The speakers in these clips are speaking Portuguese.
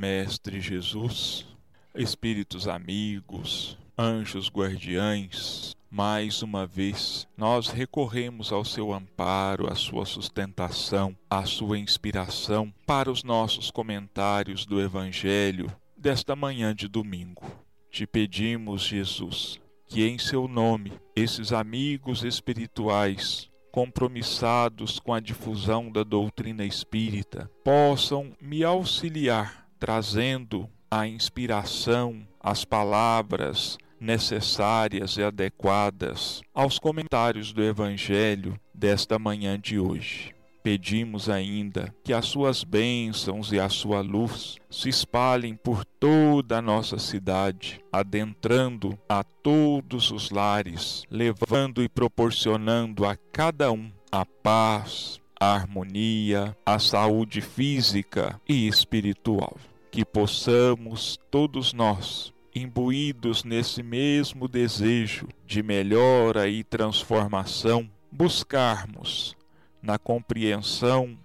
Mestre Jesus, Espíritos amigos, anjos guardiães, mais uma vez nós recorremos ao seu amparo, à sua sustentação, à sua inspiração para os nossos comentários do Evangelho desta manhã de domingo. Te pedimos, Jesus, que em seu nome esses amigos espirituais compromissados com a difusão da doutrina espírita possam me auxiliar trazendo a inspiração, as palavras necessárias e adequadas aos comentários do Evangelho desta manhã de hoje. Pedimos ainda que as suas bênçãos e a sua luz se espalhem por toda a nossa cidade, adentrando a todos os lares, levando e proporcionando a cada um a paz, a harmonia, a saúde física e espiritual. Que possamos todos nós imbuídos nesse mesmo desejo de melhora e transformação, buscarmos na compreensão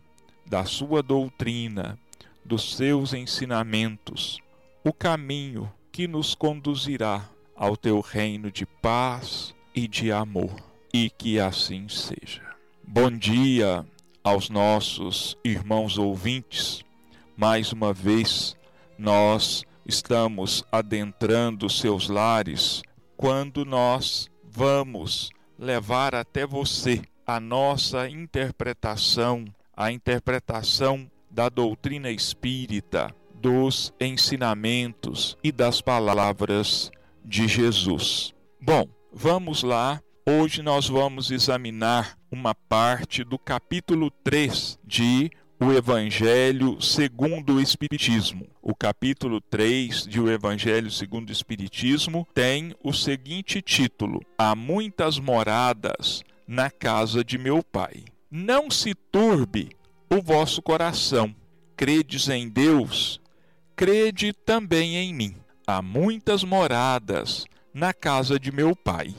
da sua doutrina, dos seus ensinamentos, o caminho que nos conduzirá ao teu reino de paz e de amor. E que assim seja. Bom dia aos nossos irmãos ouvintes. Mais uma vez, nós estamos adentrando seus lares quando nós vamos levar até você a nossa interpretação, a interpretação da doutrina espírita, dos ensinamentos e das palavras de Jesus. Bom, vamos lá. Hoje nós vamos examinar uma parte do capítulo 3 de o Evangelho segundo o Espiritismo. O capítulo 3 de O Evangelho segundo o Espiritismo tem o seguinte título: Há muitas moradas na casa de meu Pai. Não se turbe o vosso coração. Credes em Deus, crede também em mim. Há muitas moradas na casa de meu Pai.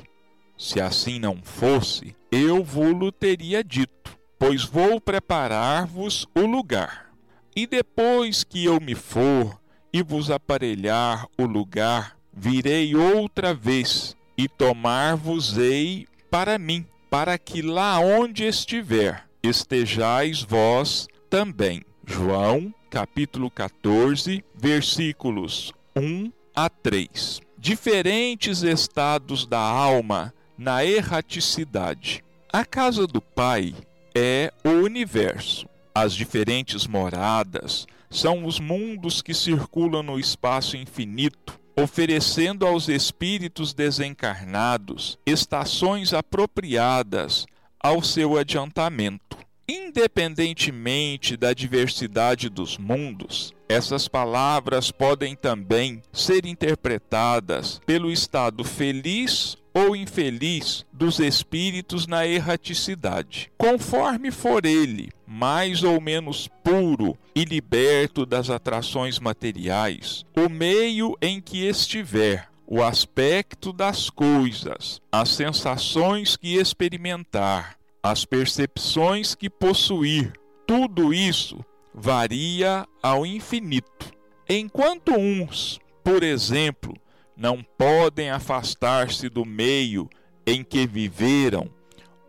Se assim não fosse, eu vou-lo teria dito, pois vou preparar-vos o lugar. E depois que eu me for e vos aparelhar o lugar, virei outra vez e tomar-vos-ei para mim, para que lá onde estiver estejais vós também. João, capítulo 14, versículos 1 a 3. Diferentes estados da alma na erraticidade. A casa do Pai é o universo. As diferentes moradas são os mundos que circulam no espaço infinito oferecendo aos espíritos desencarnados estações apropriadas ao seu adiantamento. Independentemente da diversidade dos mundos, essas palavras podem também ser interpretadas pelo estado feliz ou infeliz dos espíritos na erraticidade. Conforme for ele mais ou menos puro e liberto das atrações materiais, o meio em que estiver, o aspecto das coisas, as sensações que experimentar, as percepções que possuir, tudo isso varia ao infinito. Enquanto uns, por exemplo, não podem afastar-se do meio em que viveram,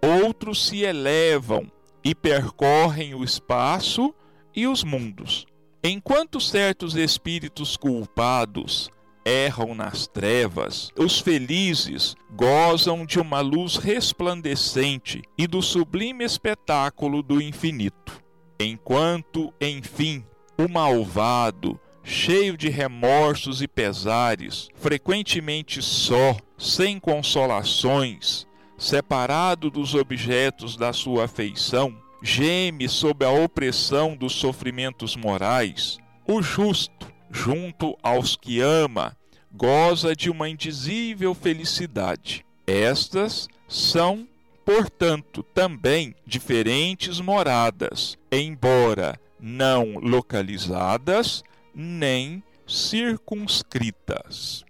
outros se elevam e percorrem o espaço e os mundos. Enquanto certos espíritos culpados erram nas trevas, os felizes gozam de uma luz resplandecente e do sublime espetáculo do infinito. Enquanto, enfim, o malvado cheio de remorsos e pesares, frequentemente só, sem consolações, separado dos objetos da sua afeição, geme sob a opressão dos sofrimentos morais, o justo, junto aos que ama, goza de uma indizível felicidade. Estas são, portanto, também diferentes moradas, embora não localizadas, nem circunscritas.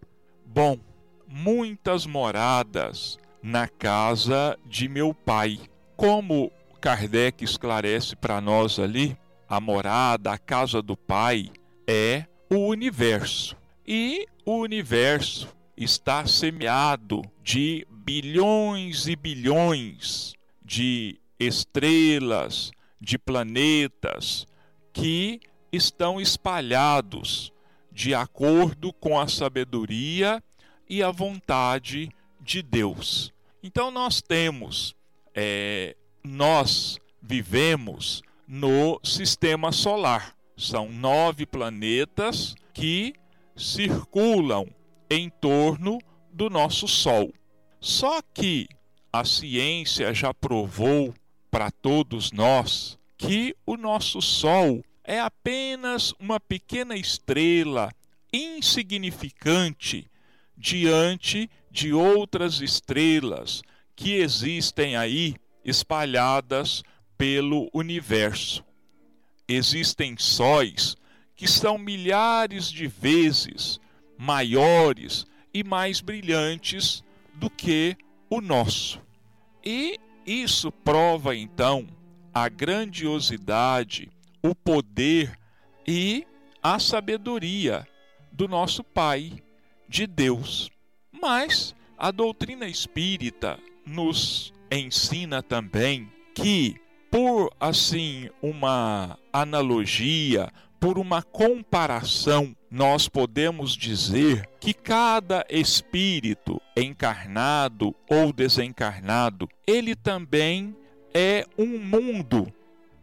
Bom, muitas moradas na casa de meu pai. Como Kardec esclarece para nós ali, a morada, a casa do pai, é o universo. E o universo está semeado de bilhões e bilhões de estrelas, de planetas que estão espalhados de acordo com a sabedoria e a vontade de Deus. Então nós temos, é, nós vivemos no sistema solar. São nove planetas que circulam em torno do nosso Sol. Só que a ciência já provou para todos nós que o nosso Sol é apenas uma pequena estrela insignificante diante de outras estrelas que existem aí espalhadas pelo universo. Existem sóis que são milhares de vezes maiores e mais brilhantes do que o nosso. E isso prova então a grandiosidade, o poder e a sabedoria do nosso Pai, de Deus. Mas a doutrina espírita nos ensina também que, por assim uma analogia, por uma comparação, nós podemos dizer que cada espírito encarnado ou desencarnado, ele também é um mundo,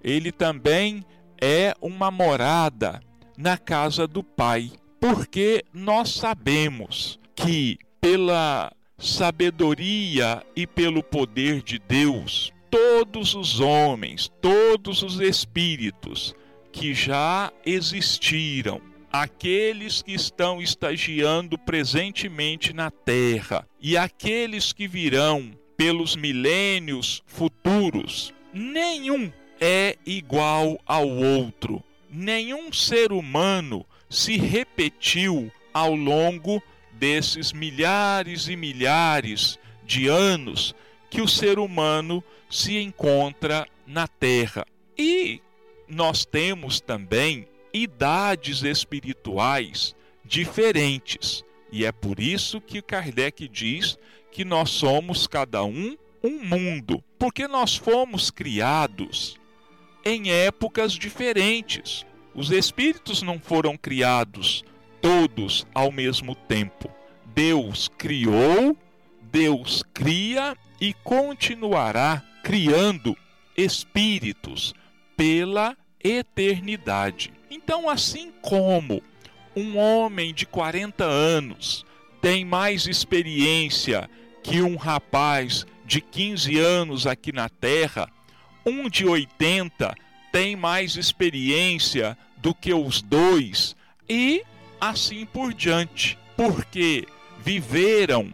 ele também é uma morada na casa do Pai, porque nós sabemos que pela sabedoria e pelo poder de Deus, todos os homens, todos os espíritos que já existiram, aqueles que estão estagiando presentemente na terra e aqueles que virão pelos milênios futuros, nenhum é igual ao outro. Nenhum ser humano se repetiu ao longo desses milhares e milhares de anos que o ser humano se encontra na Terra. E nós temos também idades espirituais diferentes. E é por isso que Kardec diz que nós somos cada um um mundo, porque nós fomos criados em épocas diferentes. Os espíritos não foram criados todos ao mesmo tempo. Deus criou, Deus cria e continuará criando espíritos pela eternidade. Então, assim como um homem de 40 anos tem mais experiência que um rapaz de 15 anos aqui na Terra, um de 80 tem mais experiência do que os dois, e assim por diante, porque viveram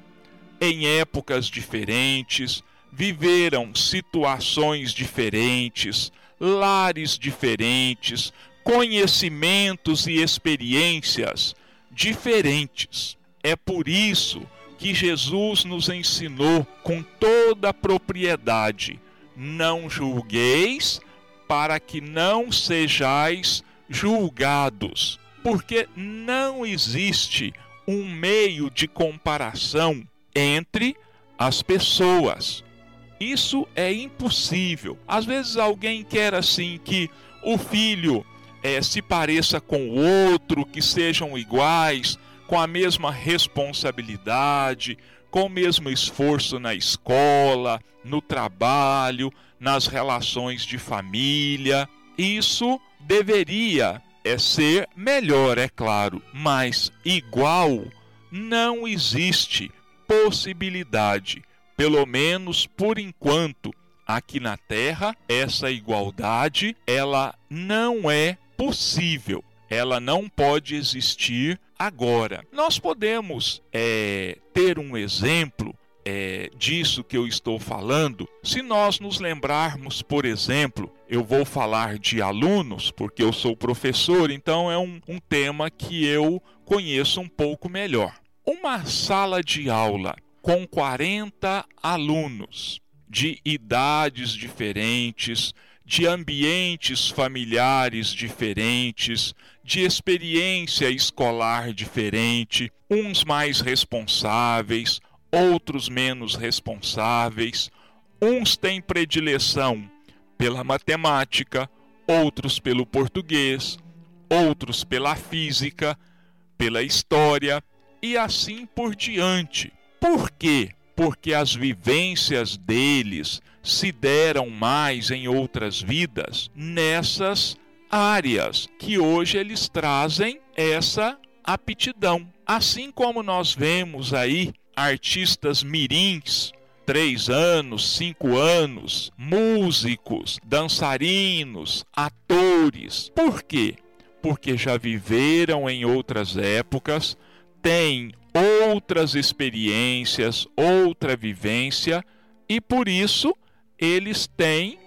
em épocas diferentes, viveram situações diferentes, lares diferentes, conhecimentos e experiências diferentes. É por isso que Jesus nos ensinou com toda a propriedade: não julgueis, para que não sejais julgados, porque não existe um meio de comparação entre as pessoas. Isso é impossível. Às vezes alguém quer assim que o filho é, se pareça com o outro, que sejam iguais, com a mesma responsabilidade, com o mesmo esforço na escola, no trabalho, nas relações de família. Isso deveria é ser melhor, é claro, mas igual não existe possibilidade pelo menos por enquanto, aqui na Terra, essa igualdade ela não é possível. Ela não pode existir agora. Nós podemos é, ter um exemplo é, disso que eu estou falando, se nós nos lembrarmos, por exemplo, eu vou falar de alunos, porque eu sou professor, então é um, um tema que eu conheço um pouco melhor. Uma sala de aula com 40 alunos de idades diferentes, de ambientes familiares diferentes, de experiência escolar diferente, uns mais responsáveis, outros menos responsáveis. Uns têm predileção pela matemática, outros pelo português, outros pela física, pela história e assim por diante. Por quê? Porque as vivências deles se deram mais em outras vidas nessas áreas que hoje eles trazem essa aptidão. Assim como nós vemos aí artistas mirins, três anos, cinco anos, músicos, dançarinos, atores. Por quê? Porque já viveram em outras épocas, têm outras experiências, outra vivência e por isso eles têm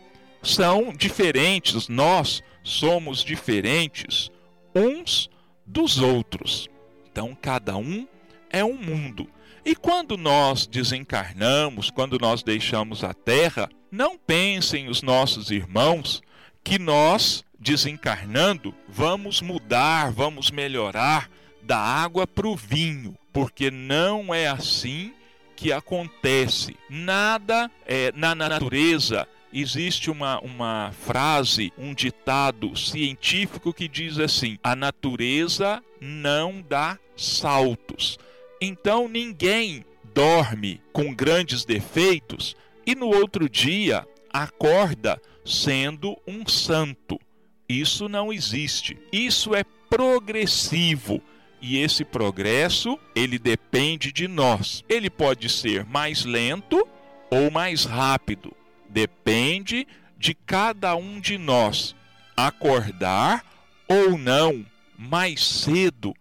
são diferentes, nós somos diferentes uns dos outros. Então cada um é um mundo. E quando nós desencarnamos, quando nós deixamos a terra, não pensem os nossos irmãos que nós, desencarnando, vamos mudar, vamos melhorar da água para o vinho, porque não é assim que acontece. Nada é, na natureza existe uma, uma frase, um ditado científico que diz assim: a natureza não dá saltos. Então ninguém dorme com grandes defeitos e no outro dia acorda sendo um santo. Isso não existe. Isso é progressivo. E esse progresso, ele depende de nós. Ele pode ser mais lento ou mais rápido. Depende de cada um de nós acordar ou não mais cedo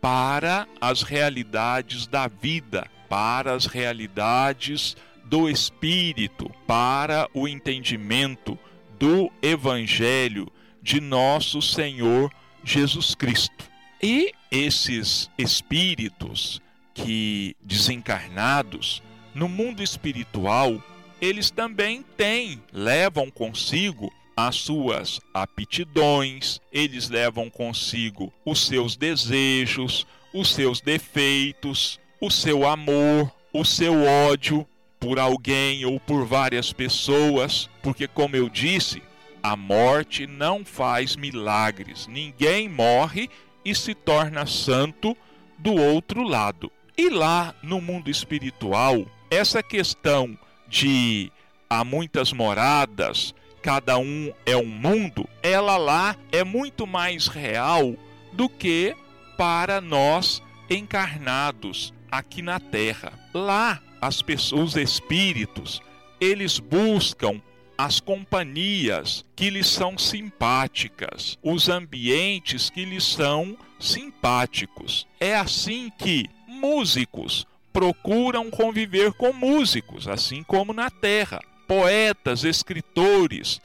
para as realidades da vida, para as realidades do espírito, para o entendimento do evangelho de nosso Senhor Jesus Cristo. E esses espíritos que desencarnados no mundo espiritual, eles também têm, levam consigo as suas aptidões, eles levam consigo os seus desejos, os seus defeitos, o seu amor, o seu ódio por alguém ou por várias pessoas, porque, como eu disse, a morte não faz milagres. Ninguém morre e se torna santo do outro lado. E lá no mundo espiritual, essa questão de há muitas moradas, cada um é um mundo, ela lá é muito mais real do que para nós encarnados aqui na terra. Lá, as pessoas, os espíritos, eles buscam as companhias que lhes são simpáticas, os ambientes que lhes são simpáticos. É assim que músicos procuram conviver com músicos, assim como na terra poetas, escritores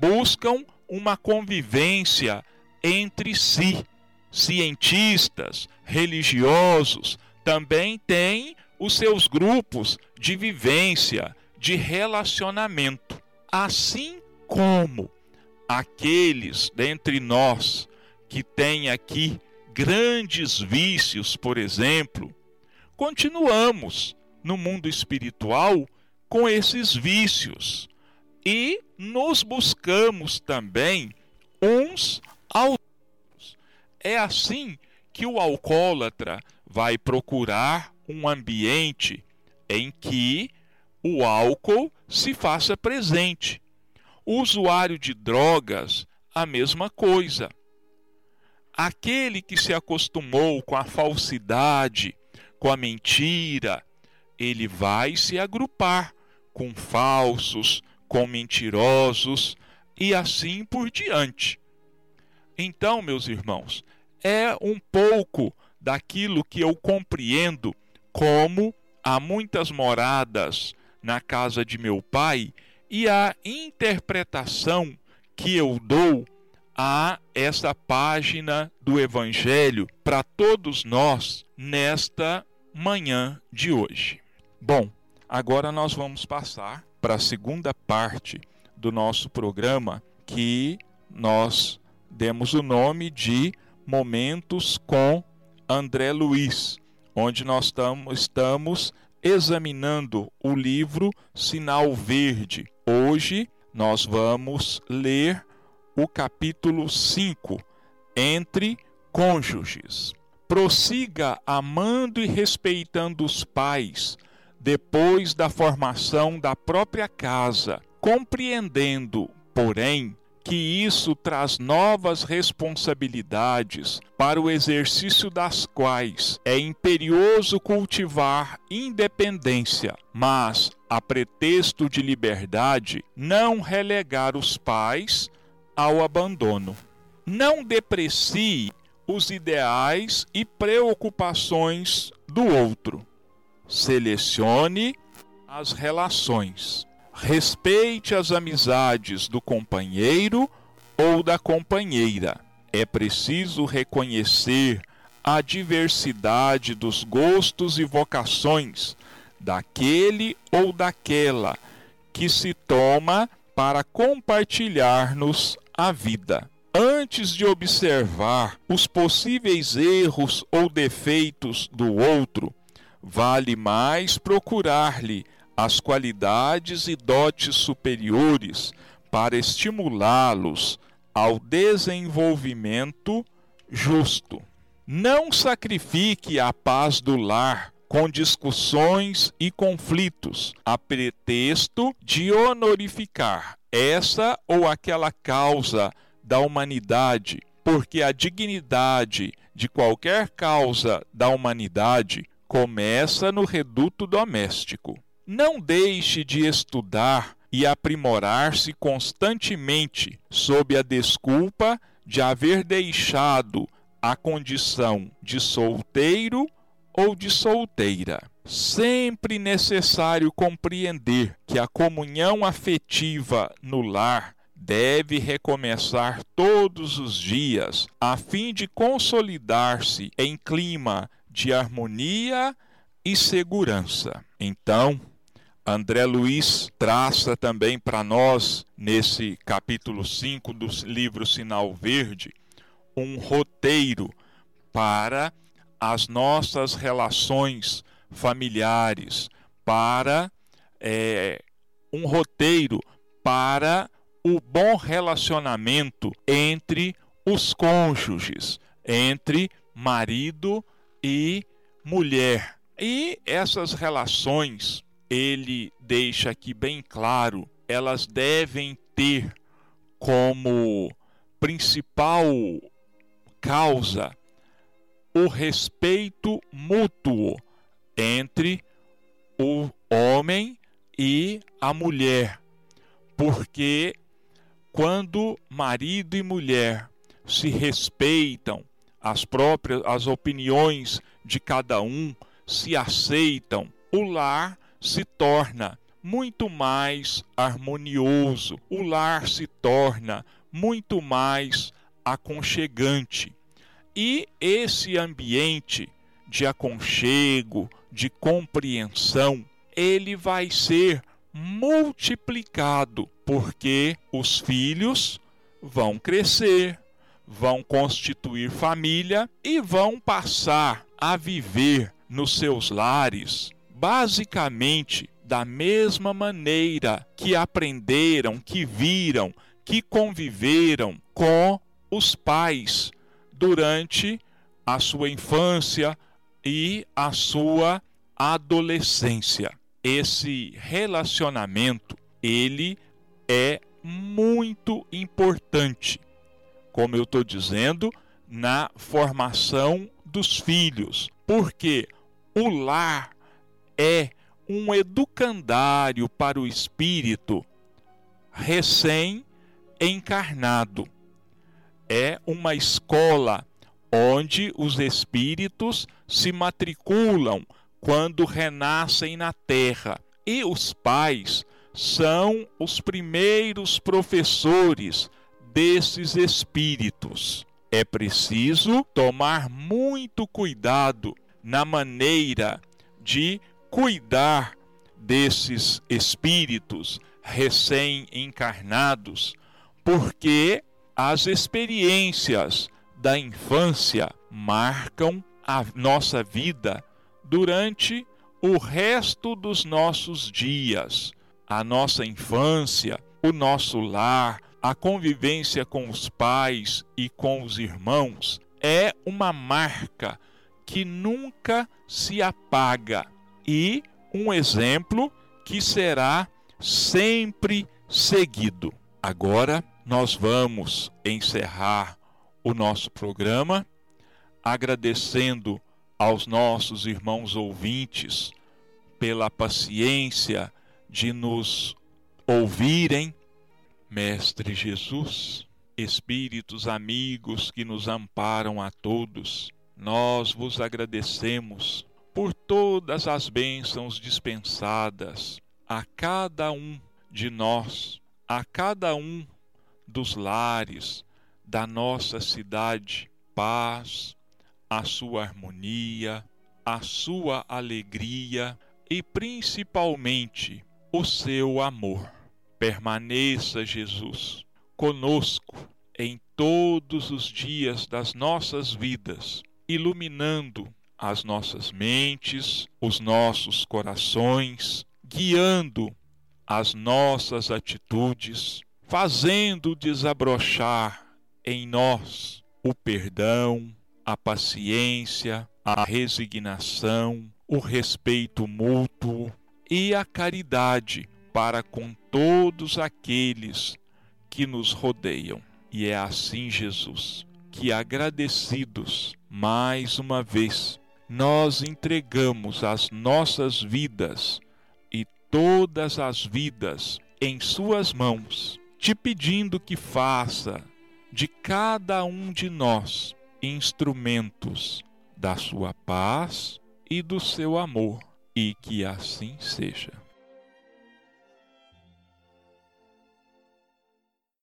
buscam uma convivência entre si. Cientistas, religiosos também têm os seus grupos de vivência, de relacionamento. Assim como aqueles dentre nós que têm aqui grandes vícios, por exemplo, continuamos no mundo espiritual com esses vícios e nos buscamos também uns aos outros. É assim que o alcoólatra vai procurar um ambiente em que o álcool se faça presente. O usuário de drogas, a mesma coisa. Aquele que se acostumou com a falsidade, com a mentira, ele vai se agrupar com falsos, com mentirosos e assim por diante. Então, meus irmãos, é um pouco daquilo que eu compreendo como há muitas moradas na casa de meu pai e a interpretação que eu dou a essa página do Evangelho para todos nós nesta manhã de hoje. Bom, Agora nós vamos passar para a segunda parte do nosso programa que nós demos o nome de momentos com André Luiz, onde nós tamo, estamos examinando o livro Sinal Verde. Hoje nós vamos ler o capítulo 5, Entre Cônjuges. Prossiga amando e respeitando os pais depois da formação da própria casa, compreendendo, porém, que isso traz novas responsabilidades para o exercício das quais é imperioso cultivar independência, mas, a pretexto de liberdade, não relegar os pais ao abandono. Não deprecie os ideais e preocupações do outro. Selecione as relações. Respeite as amizades do companheiro ou da companheira. É preciso reconhecer a diversidade dos gostos e vocações daquele ou daquela que se toma para compartilhar-nos a vida. Antes de observar os possíveis erros ou defeitos do outro, vale mais procurar-lhe as qualidades e dotes superiores para estimulá-los ao desenvolvimento justo. Não sacrifique a paz do lar com discussões e conflitos, a pretexto de honorificar essa ou aquela causa da humanidade, porque a dignidade de qualquer causa da humanidade começa no reduto doméstico. Não deixe de estudar e aprimorar-se constantemente sob a desculpa de haver deixado a condição de solteiro ou de solteira. Sempre necessário compreender que a comunhão afetiva no lar deve recomeçar todos os dias, a fim de consolidar-se em clima de harmonia e segurança. Então, André Luiz traça também para nós, nesse capítulo 5 do livro Sinal Verde, um roteiro para as nossas relações familiares, para é, um roteiro para o bom relacionamento entre os cônjuges, entre marido e mulher. E essas relações ele deixa aqui bem claro, elas devem ter como principal causa o respeito mútuo entre o homem e a mulher. Porque quando marido e mulher se respeitam, as próprias as opiniões de cada um se aceitam, o lar se torna muito mais harmonioso, o lar se torna muito mais aconchegante. E esse ambiente de aconchego, de compreensão, ele vai ser multiplicado, porque os filhos vão crescer, vão constituir família e vão passar a viver nos seus lares basicamente da mesma maneira que aprenderam, que viram, que conviveram com os pais durante a sua infância e a sua adolescência. Esse relacionamento, ele é muito importante, como eu estou dizendo, na formação dos filhos, porque o lar é um educandário para o espírito recém-encarnado. É uma escola onde os espíritos se matriculam quando renascem na terra. E os pais são os primeiros professores desses espíritos. É preciso tomar muito cuidado na maneira de cuidar desses espíritos recém-encarnados, porque as experiências da infância marcam a nossa vida durante o resto dos nossos dias. A nossa infância, o nosso lar, a convivência com os pais e com os irmãos é uma marca que nunca se apaga e um exemplo que será sempre seguido. Agora nós vamos encerrar o nosso programa agradecendo aos nossos irmãos ouvintes pela paciência de nos ouvirem. Mestre Jesus, Espíritos amigos que nos amparam a todos, nós vos agradecemos por todas as bênçãos dispensadas a cada um de nós, a cada um dos lares da nossa cidade, paz, a sua harmonia, a sua alegria e principalmente o seu amor. Permaneça, Jesus, conosco em todos os dias das nossas vidas, iluminando as nossas mentes, os nossos corações, guiando as nossas atitudes, fazendo desabrochar em nós o perdão, a paciência, a resignação, o respeito mútuo e a caridade para com todos aqueles que nos rodeiam. E é assim, Jesus, que agradecidos mais uma vez, nós entregamos as nossas vidas e todas as vidas em Suas mãos, te pedindo que faça de cada um de nós instrumentos da Sua paz e do seu amor, e que assim seja.